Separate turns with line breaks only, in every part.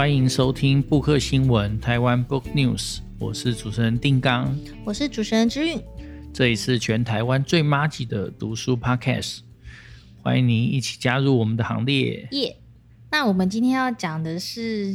欢迎收听布克新闻台湾 Book News，我是主持人定刚，
我是主持人之韵。
这一次全台湾最妈吉的读书 Podcast，欢迎您一起加入我们的行列。
耶！那我们今天要讲的是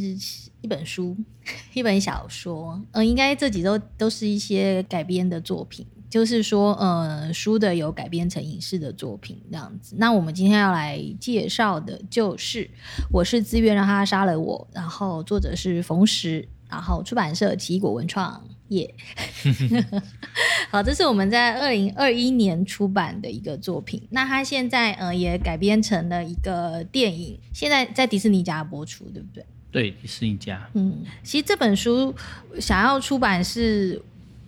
一本书，一本小说。嗯、呃，应该这几周都是一些改编的作品。就是说，呃，书的有改编成影视的作品这样子。那我们今天要来介绍的就是《我是自愿让他杀了我》，然后作者是冯石，然后出版社奇异果文创业。Yeah、好，这是我们在二零二一年出版的一个作品。那它现在呃也改编成了一个电影，现在在迪士尼家播出，对不对？
对，迪士尼家。
嗯，其实这本书想要出版是。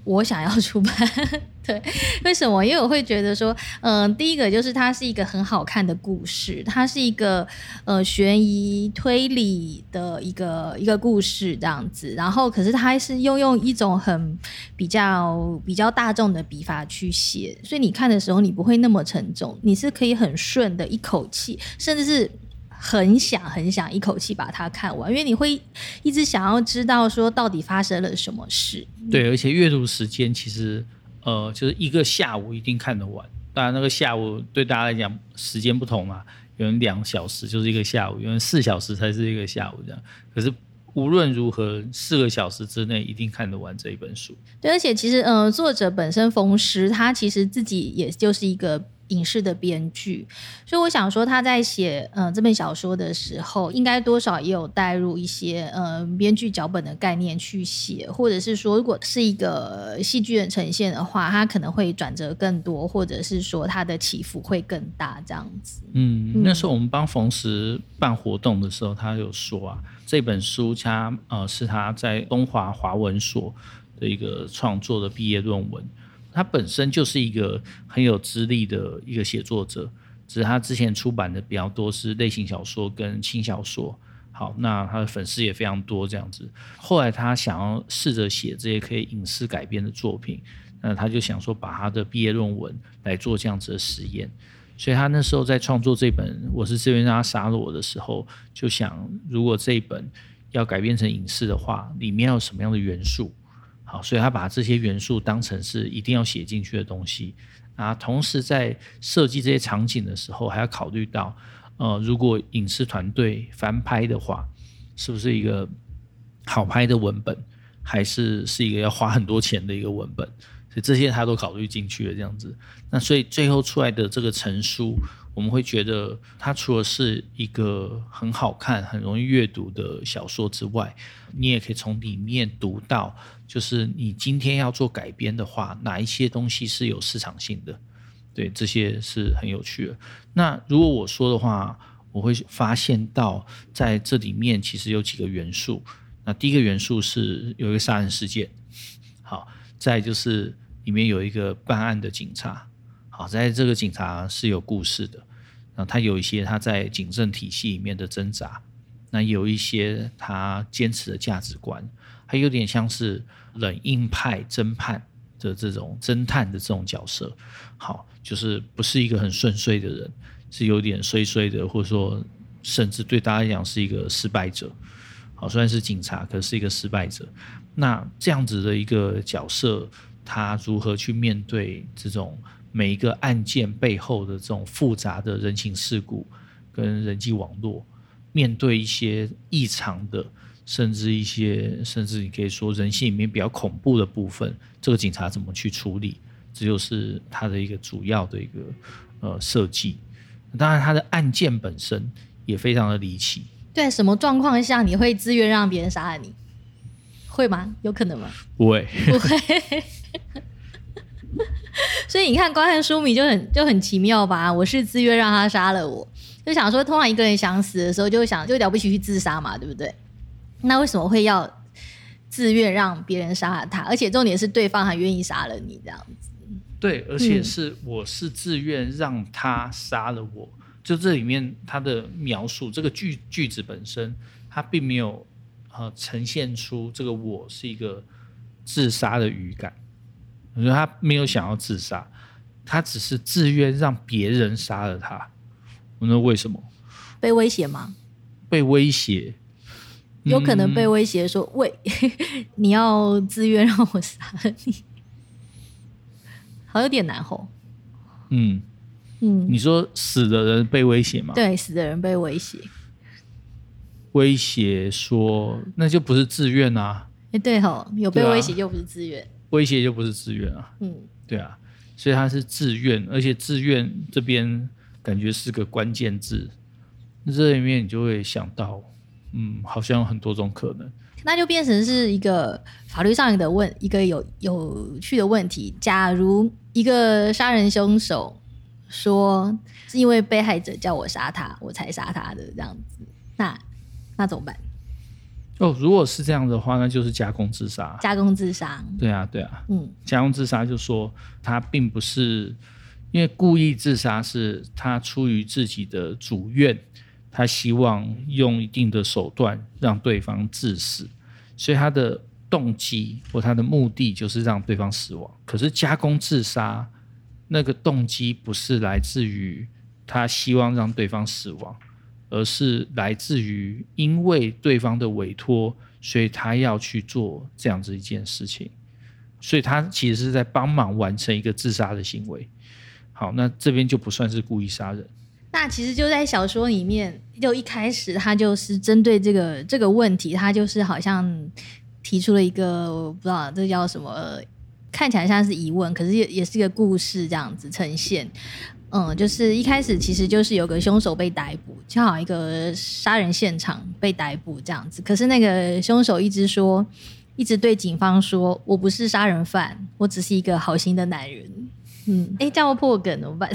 我想要出版，对，为什么？因为我会觉得说，嗯、第一个就是它是一个很好看的故事，它是一个呃悬疑推理的一个一个故事这样子。然后，可是它是又用一种很比较比较大众的笔法去写，所以你看的时候你不会那么沉重，你是可以很顺的一口气，甚至是。很想很想一口气把它看完，因为你会一直想要知道说到底发生了什么事。
对，而且阅读时间其实呃就是一个下午一定看得完。当然那个下午对大家来讲时间不同嘛，有人两小时就是一个下午，有人四小时才是一个下午这样。可是无论如何，四个小时之内一定看得完这一本书。
对，而且其实呃作者本身冯石他其实自己也就是一个。影视的编剧，所以我想说他在写呃这本小说的时候，应该多少也有带入一些呃编剧脚本的概念去写，或者是说如果是一个戏剧的呈现的话，他可能会转折更多，或者是说它的起伏会更大这样子。
嗯，那时候我们帮冯石办活动的时候，他有说啊，这本书他呃是他在东华华文所的一个创作的毕业论文。他本身就是一个很有资历的一个写作者，只是他之前出版的比较多是类型小说跟轻小说。好，那他的粉丝也非常多，这样子。后来他想要试着写这些可以影视改编的作品，那他就想说把他的毕业论文来做这样子的实验。所以他那时候在创作这本《我是自愿让他杀了我》的时候，就想如果这一本要改编成影视的话，里面要有什么样的元素？好，所以他把这些元素当成是一定要写进去的东西啊。同时在设计这些场景的时候，还要考虑到，呃，如果影视团队翻拍的话，是不是一个好拍的文本，还是是一个要花很多钱的一个文本？所以这些他都考虑进去了，这样子。那所以最后出来的这个成书，我们会觉得它除了是一个很好看、很容易阅读的小说之外，你也可以从里面读到，就是你今天要做改编的话，哪一些东西是有市场性的？对，这些是很有趣的。那如果我说的话，我会发现到在这里面其实有几个元素。那第一个元素是有一个杀人事件，好，再就是。里面有一个办案的警察，好，在这个警察是有故事的，那他有一些他在警政体系里面的挣扎，那有一些他坚持的价值观，还有点像是冷硬派侦探的这种侦探的这种角色，好，就是不是一个很顺遂的人，是有点衰衰的，或者说甚至对大家来讲是一个失败者，好，虽然是警察，可是一个失败者，那这样子的一个角色。他如何去面对这种每一个案件背后的这种复杂的人情世故跟人际网络，面对一些异常的，甚至一些甚至你可以说人性里面比较恐怖的部分，这个警察怎么去处理？这就是他的一个主要的一个呃设计。当然，他的案件本身也非常的离奇。
对，什么状况下你会自愿让别人杀了你？会吗？有可能吗？
不会，
不会。所以你看，观看书迷就很就很奇妙吧？我是自愿让他杀了我，就想说，通常一个人想死的时候，就想就了不起去自杀嘛，对不对？那为什么会要自愿让别人杀了他？而且重点是对方还愿意杀了你这样子。
对，而且是我是自愿让他杀了我。就这里面他的描述，这个句句子本身，他并没有。呃，呈现出这个我是一个自杀的语感。我觉得他没有想要自杀，他只是自愿让别人杀了他。我说为什么？
被威胁吗？
被威胁。
有可能被威胁说：“嗯、喂，你要自愿让我杀了你。”好，有点难吼。
嗯嗯，你说死的人被威胁吗？
对，死的人被威胁。
威胁说，那就不是自愿啊。
哎、欸，对吼，有被威胁就不是自愿。
威胁就不是自愿啊。嗯，对啊，所以他是自愿，而且自愿这边感觉是个关键字。这里面你就会想到，嗯，好像有很多种可能。
那就变成是一个法律上的问，一个有有趣的问题。假如一个杀人凶手说是因为被害者叫我杀他，我才杀他的这样子，那那怎么办？
哦，如果是这样的话，那就是加工自杀。
加工自杀。
对啊，对啊，嗯，加工自杀就说他并不是因为故意自杀，是他出于自己的主愿。他希望用一定的手段让对方致死，所以他的动机或他的目的就是让对方死亡。可是加工自杀那个动机不是来自于他希望让对方死亡，而是来自于因为对方的委托，所以他要去做这样子一件事情。所以他其实是在帮忙完成一个自杀的行为。好，那这边就不算是故意杀人。
那其实就在小说里面，就一开始他就是针对这个这个问题，他就是好像提出了一个我不知道这叫什么，看起来像是疑问，可是也也是一个故事这样子呈现。嗯，就是一开始其实就是有个凶手被逮捕，就好一个杀人现场被逮捕这样子。可是那个凶手一直说，一直对警方说：“我不是杀人犯，我只是一个好心的男人。”嗯，哎，叫我破梗怎么办？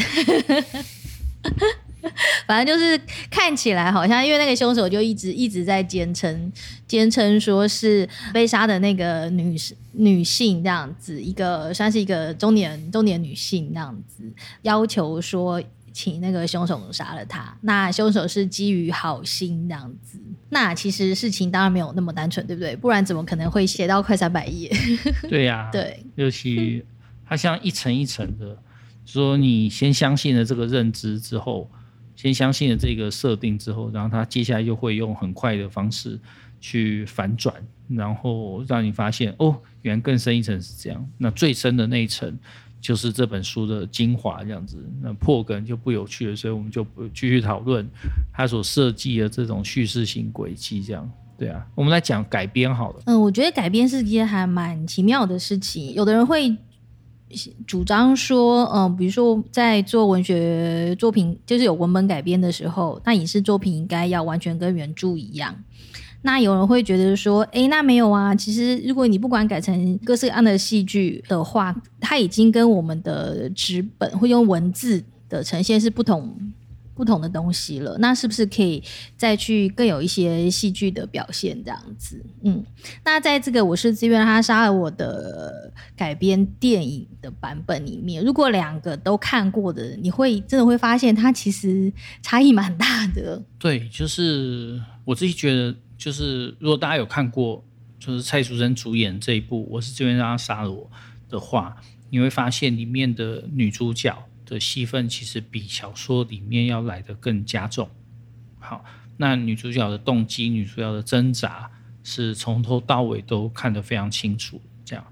反正就是看起来好像，因为那个凶手就一直一直在坚称，坚称说是被杀的那个女女性这样子，一个算是一个中年中年女性这样子，要求说请那个凶手杀了她。那凶手是基于好心这样子，那其实事情当然没有那么单纯，对不对？不然怎么可能会写到快三百页？
对呀、啊，
对，
尤其它像一层一层的，说你先相信了这个认知之后。先相信了这个设定之后，然后他接下来又会用很快的方式去反转，然后让你发现哦，原来更深一层是这样。那最深的那一层就是这本书的精华，这样子。那破梗就不有趣了，所以我们就不继续讨论他所设计的这种叙事型轨迹。这样，对啊，我们来讲改编好了。
嗯，我觉得改编是一件还蛮奇妙的事情。有的人会。主张说，嗯、比如说在做文学作品，就是有文本改编的时候，那影视作品应该要完全跟原著一样。那有人会觉得说，诶，那没有啊。其实如果你不管改成各式各样的戏剧的话，它已经跟我们的纸本会用文字的呈现是不同。不同的东西了，那是不是可以再去更有一些戏剧的表现这样子？嗯，那在这个我是自愿他杀了我的改编电影的版本里面，如果两个都看过的，你会真的会发现它其实差异蛮大的。
对，就是我自己觉得，就是如果大家有看过，就是蔡淑臻主演这一部《我是自愿让他杀了我》的话，你会发现里面的女主角。的戏份其实比小说里面要来得更加重。好，那女主角的动机、女主角的挣扎是从头到尾都看得非常清楚。这样，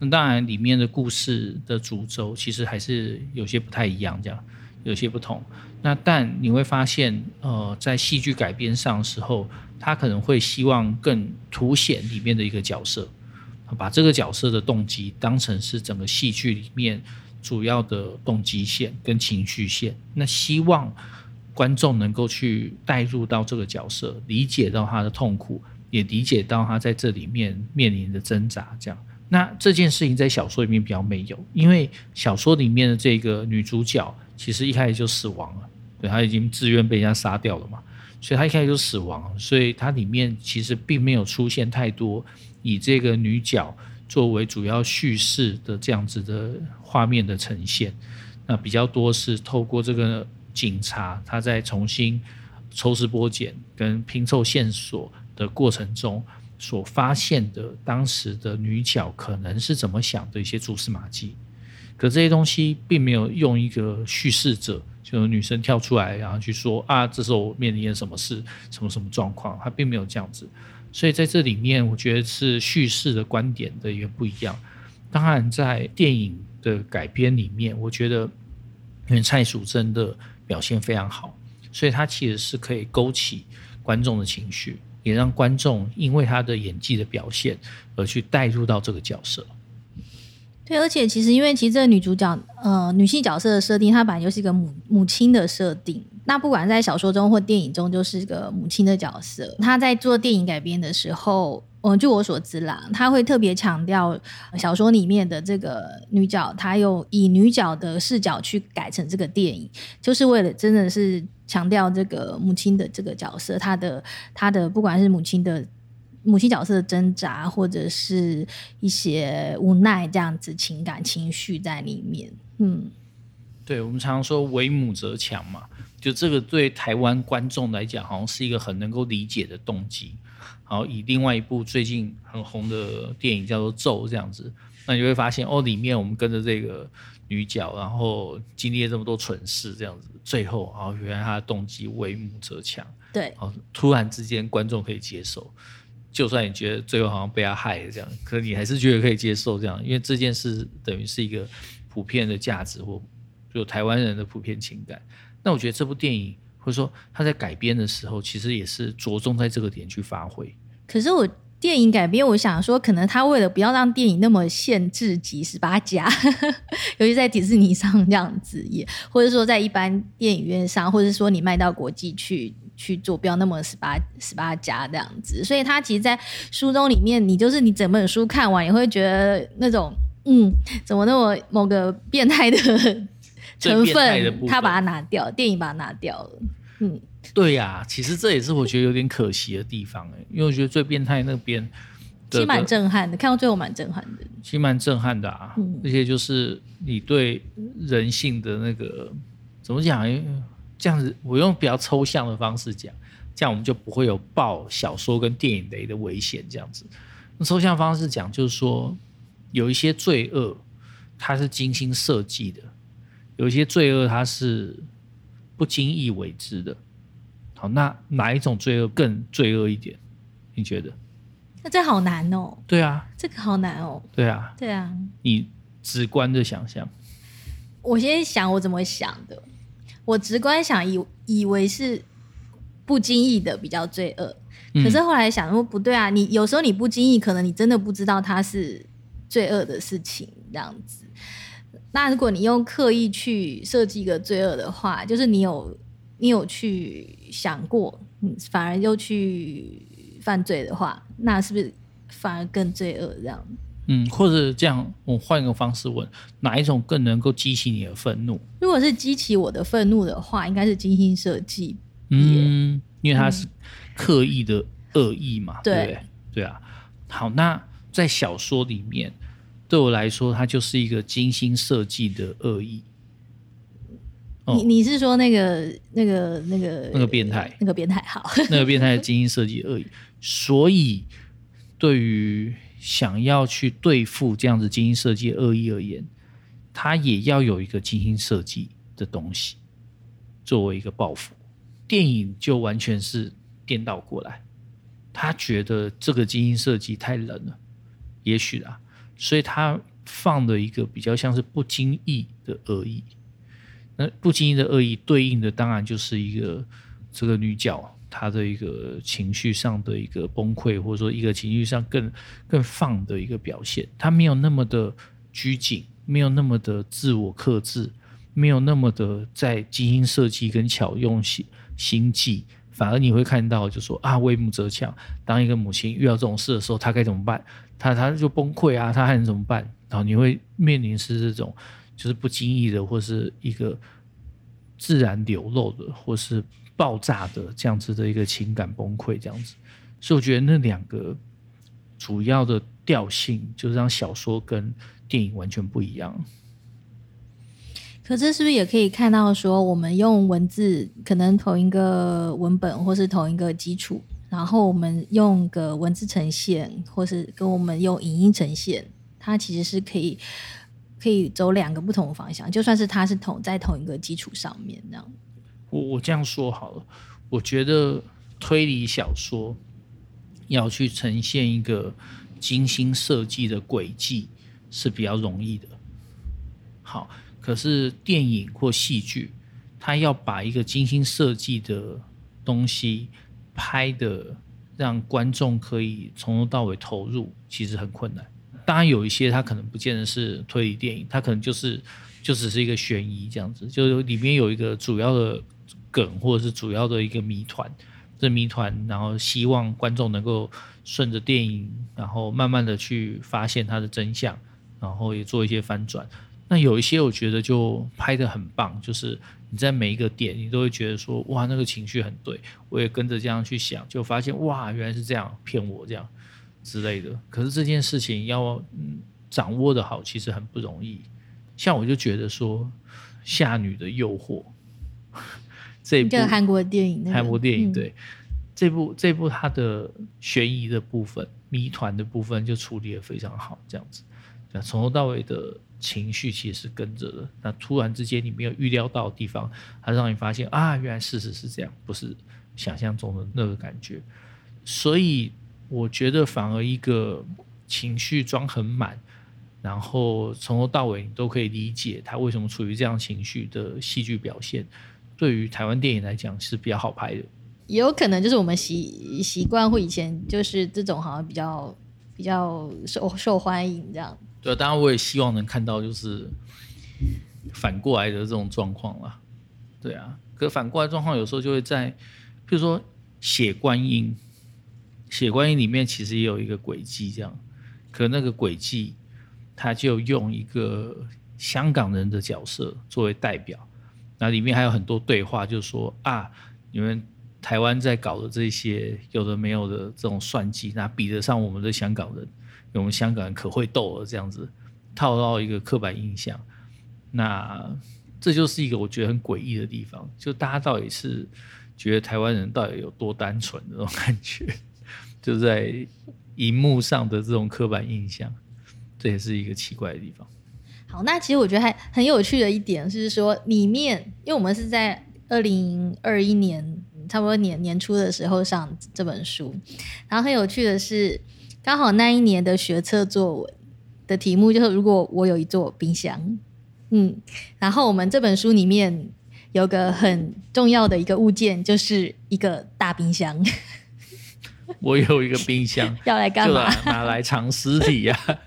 那当然里面的故事的主轴其实还是有些不太一样，这样有些不同。那但你会发现，呃，在戏剧改编上的时候，他可能会希望更凸显里面的一个角色，把这个角色的动机当成是整个戏剧里面。主要的动机线跟情绪线，那希望观众能够去带入到这个角色，理解到他的痛苦，也理解到他在这里面面临的挣扎。这样，那这件事情在小说里面比较没有，因为小说里面的这个女主角其实一开始就死亡了，对，她已经自愿被人家杀掉了嘛，所以她一开始就死亡，所以她里面其实并没有出现太多以这个女角。作为主要叙事的这样子的画面的呈现，那比较多是透过这个警察他在重新抽丝剥茧跟拼凑线索的过程中所发现的当时的女角可能是怎么想的一些蛛丝马迹，可这些东西并没有用一个叙事者，就女生跳出来然后去说啊，这时候我面临了什么事，什么什么状况，他并没有这样子。所以在这里面，我觉得是叙事的观点的也不一样。当然，在电影的改编里面，我觉得因为蔡淑臻的表现非常好，所以她其实是可以勾起观众的情绪，也让观众因为她的演技的表现而去带入到这个角色。
对，而且其实因为其实这个女主角，呃，女性角色的设定，她本来就是一个母母亲的设定。那不管在小说中或电影中，就是个母亲的角色。她在做电影改编的时候，嗯、据我所知啦，她会特别强调小说里面的这个女角，她有以女角的视角去改成这个电影，就是为了真的是强调这个母亲的这个角色，她的她的不管是母亲的。母亲角色的挣扎，或者是一些无奈，这样子情感情绪在里面。嗯，
对，我们常常说“为母则强”嘛，就这个对台湾观众来讲，好像是一个很能够理解的动机。好，以另外一部最近很红的电影叫做《咒》这样子，那你会发现哦，里面我们跟着这个女角，然后经历了这么多蠢事，这样子，最后啊，原来她的动机“为母则强”。
对，
好，突然之间观众可以接受。就算你觉得最后好像被她害了这样，可你还是觉得可以接受这样，因为这件事等于是一个普遍的价值或就台湾人的普遍情感。那我觉得这部电影或者说他在改编的时候，其实也是着重在这个点去发挥。
可是我电影改编，我想说，可能他为了不要让电影那么限制级十八加，尤其在迪士尼上这样子也，或者说在一般电影院上，或者说你卖到国际去。去做，不要那么十八十八加这样子，所以他其实，在书中里面，你就是你整本书看完，也会觉得那种，嗯，怎么那么某个变态的成分，他把它拿掉，电影把它拿掉了，嗯，
对呀、啊，其实这也是我觉得有点可惜的地方哎，因为我觉得最变态那边，
其实蛮震撼的，看到最后蛮震撼的，
其实蛮震撼的啊，
嗯、
而且就是你对人性的那个怎么讲？这样子，我用比较抽象的方式讲，这样我们就不会有爆小说跟电影雷的危险。这样子，那抽象方式讲，就是说有一些罪恶，它是精心设计的；有一些罪恶，它是不经意为之的。好，那哪一种罪恶更罪恶一点？你觉得？
那这好难哦。
对啊，
这个好难哦。
对啊，
对啊。
你直观的想象。
我先想我怎么想的。我直观想以以为是不经意的比较罪恶，可是后来想说不对啊，你有时候你不经意，可能你真的不知道它是罪恶的事情这样子。那如果你用刻意去设计一个罪恶的话，就是你有你有去想过，嗯，反而又去犯罪的话，那是不是反而更罪恶这样？
嗯，或者这样，我换一个方式问，哪一种更能够激起你的愤怒？
如果是激起我的愤怒的话，应该是精心设计。
嗯，因为它是刻意的恶意嘛，嗯、对不对？对啊。好，那在小说里面，对我来说，它就是一个精心设计的恶意。
哦、你你是说那个那个那个
那个变态？
那个变态好，
那个变态的精心设计恶意。所以对于想要去对付这样子精心设计的恶意而言，他也要有一个精心设计的东西作为一个报复。电影就完全是颠倒过来，他觉得这个精心设计太冷了，也许啊，所以他放了一个比较像是不经意的恶意。那不经意的恶意对应的当然就是一个这个女角。她的一个情绪上的一个崩溃，或者说一个情绪上更更放的一个表现，他没有那么的拘谨，没有那么的自我克制，没有那么的在精心设计跟巧用心心计，反而你会看到，就说啊，为母则强。当一个母亲遇到这种事的时候，她该怎么办？她她就崩溃啊，她还能怎么办？然后你会面临是这种，就是不经意的，或是一个自然流露的，或是。爆炸的这样子的一个情感崩溃，这样子，所以我觉得那两个主要的调性，就是让小说跟电影完全不一样。
可这，是不是也可以看到说，我们用文字，可能同一个文本，或是同一个基础，然后我们用个文字呈现，或是跟我们用影音呈现，它其实是可以可以走两个不同的方向，就算是它是同在同一个基础上面这样。
我我这样说好了，我觉得推理小说要去呈现一个精心设计的轨迹是比较容易的。好，可是电影或戏剧，它要把一个精心设计的东西拍的让观众可以从头到尾投入，其实很困难。当然有一些它可能不见得是推理电影，它可能就是就只是一个悬疑这样子，就里面有一个主要的梗或者是主要的一个谜团。这谜团，然后希望观众能够顺着电影，然后慢慢的去发现它的真相，然后也做一些翻转。那有一些我觉得就拍的很棒，就是你在每一个点，你都会觉得说，哇，那个情绪很对，我也跟着这样去想，就发现哇，原来是这样骗我这样之类的。可是这件事情要嗯掌握的好，其实很不容易。像我就觉得说，《夏女的诱惑》。这部韩国电影，韩国电影对、嗯、这部这部它的悬疑的部分、谜团的部分就处理的非常好，这样子，从头到尾的情绪其实是跟着的。那突然之间你没有预料到的地方，它让你发现啊，原来事实是这样，不是想象中的那个感觉。所以我觉得反而一个情绪装很满，然后从头到尾你都可以理解他为什么处于这样情绪的戏剧表现。对于台湾电影来讲是比较好拍的，
也有可能就是我们习习惯或以前就是这种好像比较比较受受欢迎这样。
对，当然我也希望能看到就是反过来的这种状况啦。对啊，可反过来状况有时候就会在，比如说《血观音》，《血观音》里面其实也有一个轨迹这样，可那个轨迹他就用一个香港人的角色作为代表。那里面还有很多对话，就说啊，你们台湾在搞的这些有的没有的这种算计，那比得上我们的香港人？我们香港人可会斗了，这样子套到一个刻板印象。那这就是一个我觉得很诡异的地方，就大家到底是觉得台湾人到底有多单纯的那种感觉，就在荧幕上的这种刻板印象，这也是一个奇怪的地方。
好，那其实我觉得还很有趣的一点是说，里面因为我们是在二零二一年差不多年年初的时候上这本书，然后很有趣的是，刚好那一年的学测作文的题目就是如果我有一座冰箱，嗯，然后我们这本书里面有个很重要的一个物件，就是一个大冰箱。
我有一个冰箱，
要来干嘛？
拿来藏尸体呀、啊。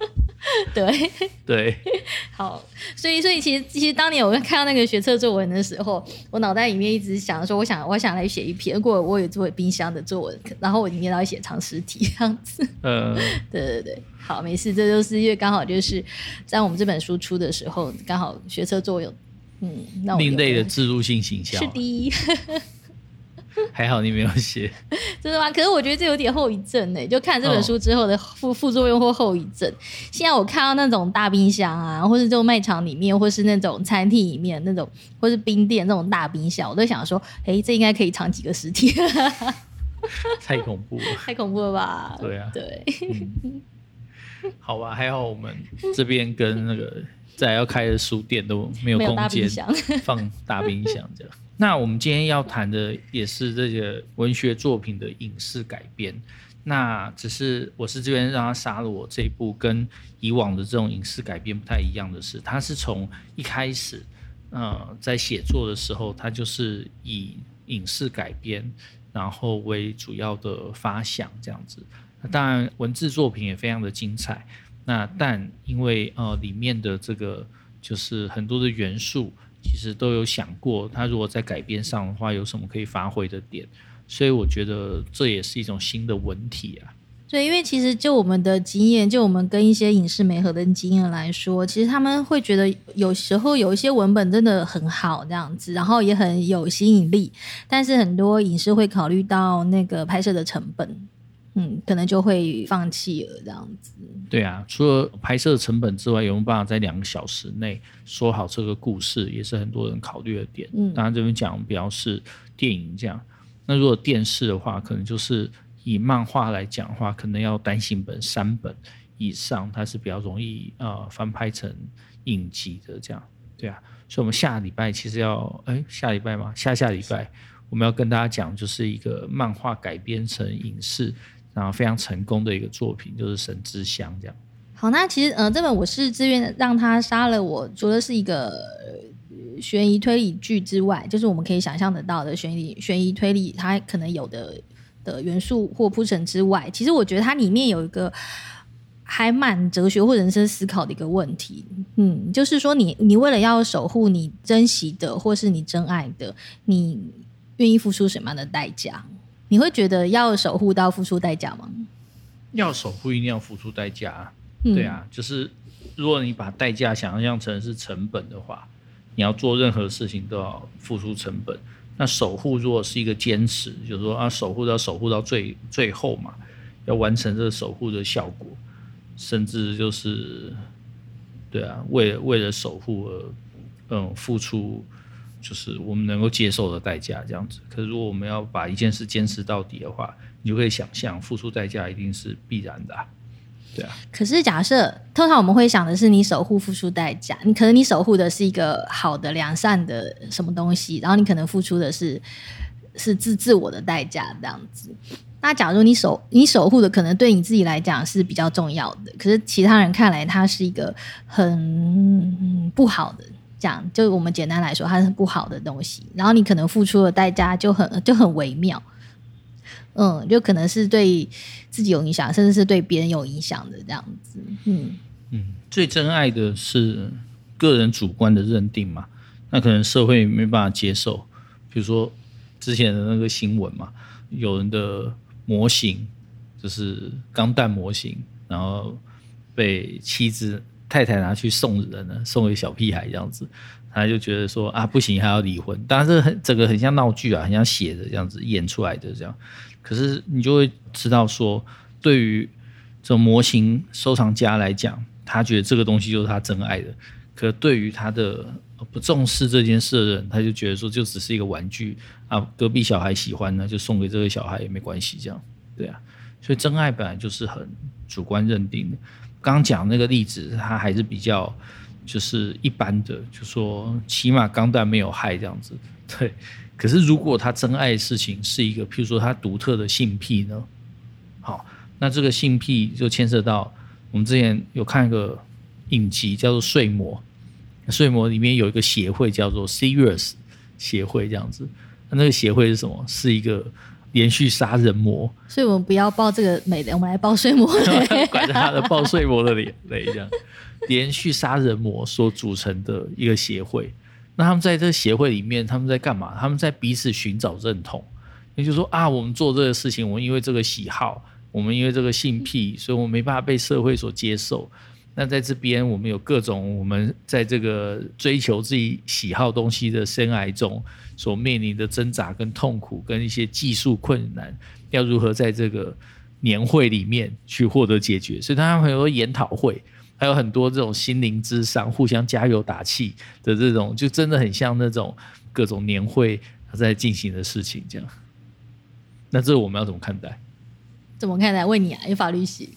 对
对，
好，所以所以其实其实当年我看到那个学测作文的时候，我脑袋里面一直想说，我想我想来写一篇，如果我有作为冰箱的作文，然后我里面要写藏尸体这样子。嗯，对对对，好，没事，这就是因为刚好就是在我们这本书出的时候，刚好学测作文，嗯，那
另类的置入性形象，
是的。
还好你没有写，
真的吗？可是我觉得这有点后遗症呢。就看这本书之后的副副作用或后遗症。现在我看到那种大冰箱啊，或是这种卖场里面，或是那种餐厅里面那种，或是冰店那种大冰箱，我都想说，哎，这应该可以藏几个尸体。
太恐怖了，
太恐怖了吧？
对啊，
对。
嗯、好吧，还好我们这边跟那个在要开的书店都没有空间放大冰箱这样。那我们今天要谈的也是这个文学作品的影视改编。那只是我是这边让他杀了我这一部跟以往的这种影视改编不太一样的是，他是从一开始，呃，在写作的时候，他就是以影视改编然后为主要的发想这样子。当然文字作品也非常的精彩。那但因为呃里面的这个就是很多的元素。其实都有想过，他如果在改编上的话，有什么可以发挥的点，所以我觉得这也是一种新的文体啊。
对，因为其实就我们的经验，就我们跟一些影视媒合的经验来说，其实他们会觉得有时候有一些文本真的很好这样子，然后也很有吸引力，但是很多影视会考虑到那个拍摄的成本。嗯，可能就会放弃了这样子。
对啊，除了拍摄成本之外，有没有办法在两个小时内说好这个故事，也是很多人考虑的点。嗯，当然这边讲比较是电影这样。那如果电视的话，可能就是以漫画来讲的话，可能要单行本三本以上，它是比较容易呃翻拍成影集的这样。对啊，所以我们下礼拜其实要哎下礼拜吗？下下礼拜我们要跟大家讲，就是一个漫画改编成影视。然后非常成功的一个作品，就是《神之乡》这样。
好，那其实呃，这本我是自愿让他杀了我，除了是一个悬疑推理剧之外，就是我们可以想象得到的悬疑悬疑推理，它可能有的的元素或铺陈之外，其实我觉得它里面有一个。还蛮哲学或人生思考的一个问题，嗯，就是说你你为了要守护你珍惜的或是你真爱的，你愿意付出什么样的代价？你会觉得要守护到付出代价吗？
要守护一定要付出代价，对啊，就是如果你把代价想象成是成本的话，你要做任何事情都要付出成本。那守护如果是一个坚持，就是说啊，守护到守护到最最后嘛，要完成这个守护的效果。甚至就是，对啊，为了为了守护而，嗯，付出就是我们能够接受的代价这样子。可是如果我们要把一件事坚持到底的话，你就可以想象，付出代价一定是必然的，对啊。
可是假设通常我们会想的是，你守护付出代价，你可能你守护的是一个好的良善的什么东西，然后你可能付出的是是自自我的代价这样子。那假如你守你守护的可能对你自己来讲是比较重要的，可是其他人看来它是一个很不好的，这样就我们简单来说它是不好的东西，然后你可能付出的代价就很就很微妙，嗯，就可能是对自己有影响，甚至是对别人有影响的这样子，嗯
嗯，最珍爱的是个人主观的认定嘛，那可能社会没办法接受，比如说之前的那个新闻嘛，有人的。模型就是钢弹模型，然后被妻子太太拿去送人了，送给小屁孩这样子，他就觉得说啊不行，还要离婚。当然这很整个很像闹剧啊，很像写的这样子演出来的这样。可是你就会知道说，对于这种模型收藏家来讲，他觉得这个东西就是他真爱的。可对于他的不重视这件事的人，他就觉得说就只是一个玩具啊，隔壁小孩喜欢呢，就送给这个小孩也没关系，这样对啊。所以真爱本来就是很主观认定的。刚讲那个例子，它还是比较就是一般的，就说起码钢弹没有害这样子。对，可是如果他真爱的事情是一个，譬如说他独特的性癖呢？好，那这个性癖就牵涉到我们之前有看一个影集叫做《睡魔》。睡魔里面有一个协会叫做 Serious 协会，这样子。那那个协会是什么？是一个连续杀人魔。所以我们不要报这个美的，我们来报睡魔。管着他的报睡魔的脸，对，这样。连续杀人魔所组成的一个协会。那他们在这个协会里面，他们在干嘛？他们在彼此寻找认同。也就是说啊，我们做这个事情，我们因为这个喜好，我们因为这个性癖，所以我们没办法被社会所接受。那在这边，我们有各种我们在这个追求自己喜好东西的深爱中所面临的挣扎跟痛苦，跟一些技术困难，要如何在这个年会里面去获得解决？所以他们很多研讨会，还有很多这种心灵之商、互相加油打气的这种，就真的很像那种各种年会在进行的事情这样。那这我们要怎么看待？怎么看待？问你啊，有法律系。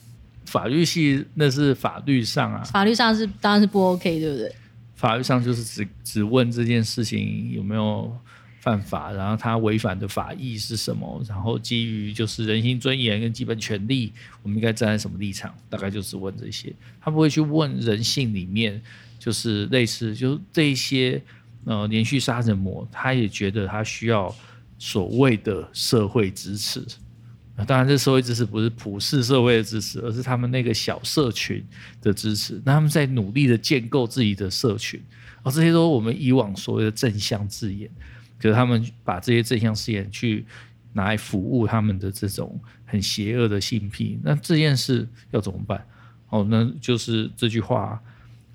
法律系那是法律上啊，法律上是当然是不 OK，对不对？法律上就是只只问这件事情有没有犯法，然后他违反的法益是什么，然后基于就是人性尊严跟基本权利，我们应该站在什么立场？大概就是问这些，他不会去问人性里面就是类似就是这一些呃连续杀人魔，他也觉得他需要所谓的社会支持。当然，这社会支持不是普世社会的支持，而是他们那个小社群的支持。那他们在努力的建构自己的社群，而这些都是我们以往所谓的正向字眼。可是他们把这些正向试验去拿来服务他们的这种很邪恶的性癖，那这件事要怎么办？哦，那就是这句话：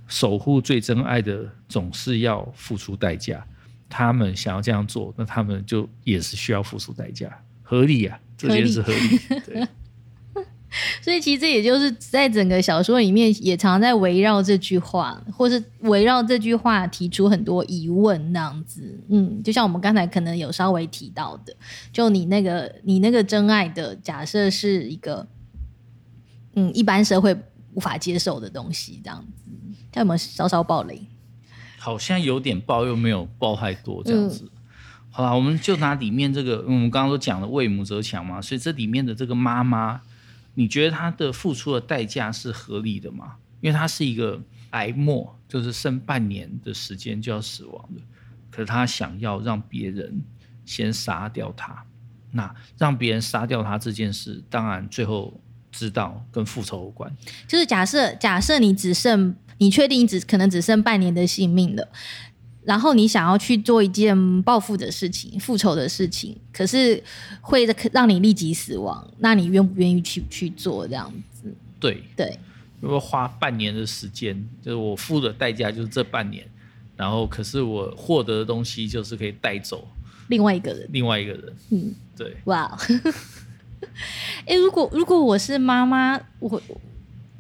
守护最真爱的总是要付出代价。他们想要这样做，那他们就也是需要付出代价，合理啊。这件事合理，对。所以其实这也就是在整个小说里面，也常常在围绕这句话，或是围绕这句话提出很多疑问那样子。嗯，就像我们刚才可能有稍微提到的，就你那个你那个真爱的假设是一个，嗯，一般社会无法接受的东西，这样子。他有没有稍稍暴雷？好像有点爆，又没有爆太多，这样子。嗯好啦，我们就拿里面这个，嗯，我们刚刚都讲了为母则强嘛，所以这里面的这个妈妈你觉得他的付出的代价是合理的吗？因为他是一个癌末，就是剩半年的时间就要死亡的，可是他想要让别人先杀掉他，那让别人杀掉他这件事，当然最后知道跟复仇有关。
就是假设，假设你只剩，你确定只可能只剩半年的性命了。然后你想要去做一件报复的事情、复仇的事情，可是会让你立即死亡，那你愿不愿意去去做这样子？
对。
对，
如果花半年的时间，就是我付的代价就是这半年，然后可是我获得的东西就是可以带走。
另外一个人，
另外一个人，
嗯，
对，
哇，哎，如果如果我是妈妈，我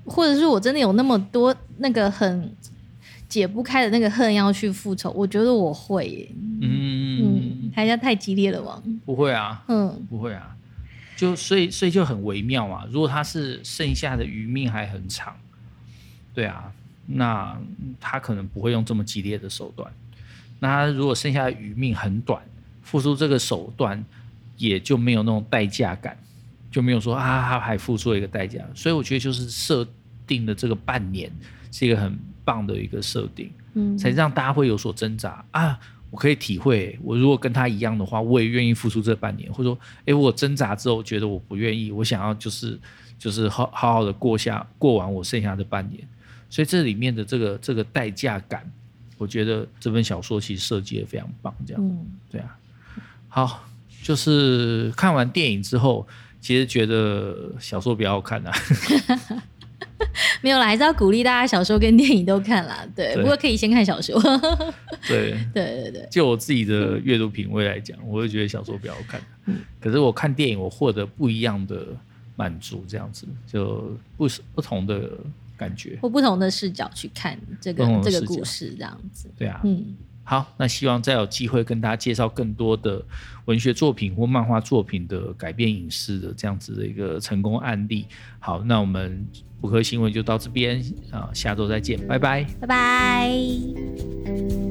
或者是我真的有那么多那个很。解不开的那个恨要去复仇，我觉得我会耶。嗯嗯，台下太激烈了吗？
不会啊，嗯，不会啊，就所以所以就很微妙嘛。如果他是剩下的余命还很长，对啊，那他可能不会用这么激烈的手段。那他如果剩下的余命很短，付出这个手段也就没有那种代价感，就没有说啊他还付出了一个代价。所以我觉得就是设定的这个半年是一个很。棒的一个设定，嗯，才让大家会有所挣扎啊！我可以体会，我如果跟他一样的话，我也愿意付出这半年，或者说，哎，我挣扎之后觉得我不愿意，我想要就是就是好好好的过下过完我剩下的半年。所以这里面的这个这个代价感，我觉得这本小说其实设计的非常棒，这样，嗯，对啊。好，就是看完电影之后，其实觉得小说比较好看啊。
没有啦，还是要鼓励大家小说跟电影都看啦。对，对不过可以先看小说。
对
对对对，
就我自己的阅读品味来讲，我会觉得小说比较好看。嗯，可是我看电影，我获得不一样的满足，这样子就不不同的感觉，
或不同的视角去看这个这个故事，这样子。
对啊，嗯。好，那希望再有机会跟大家介绍更多的文学作品或漫画作品的改编影视的这样子的一个成功案例。好，那我们补课新闻就到这边啊，下周再见，拜拜，
拜拜。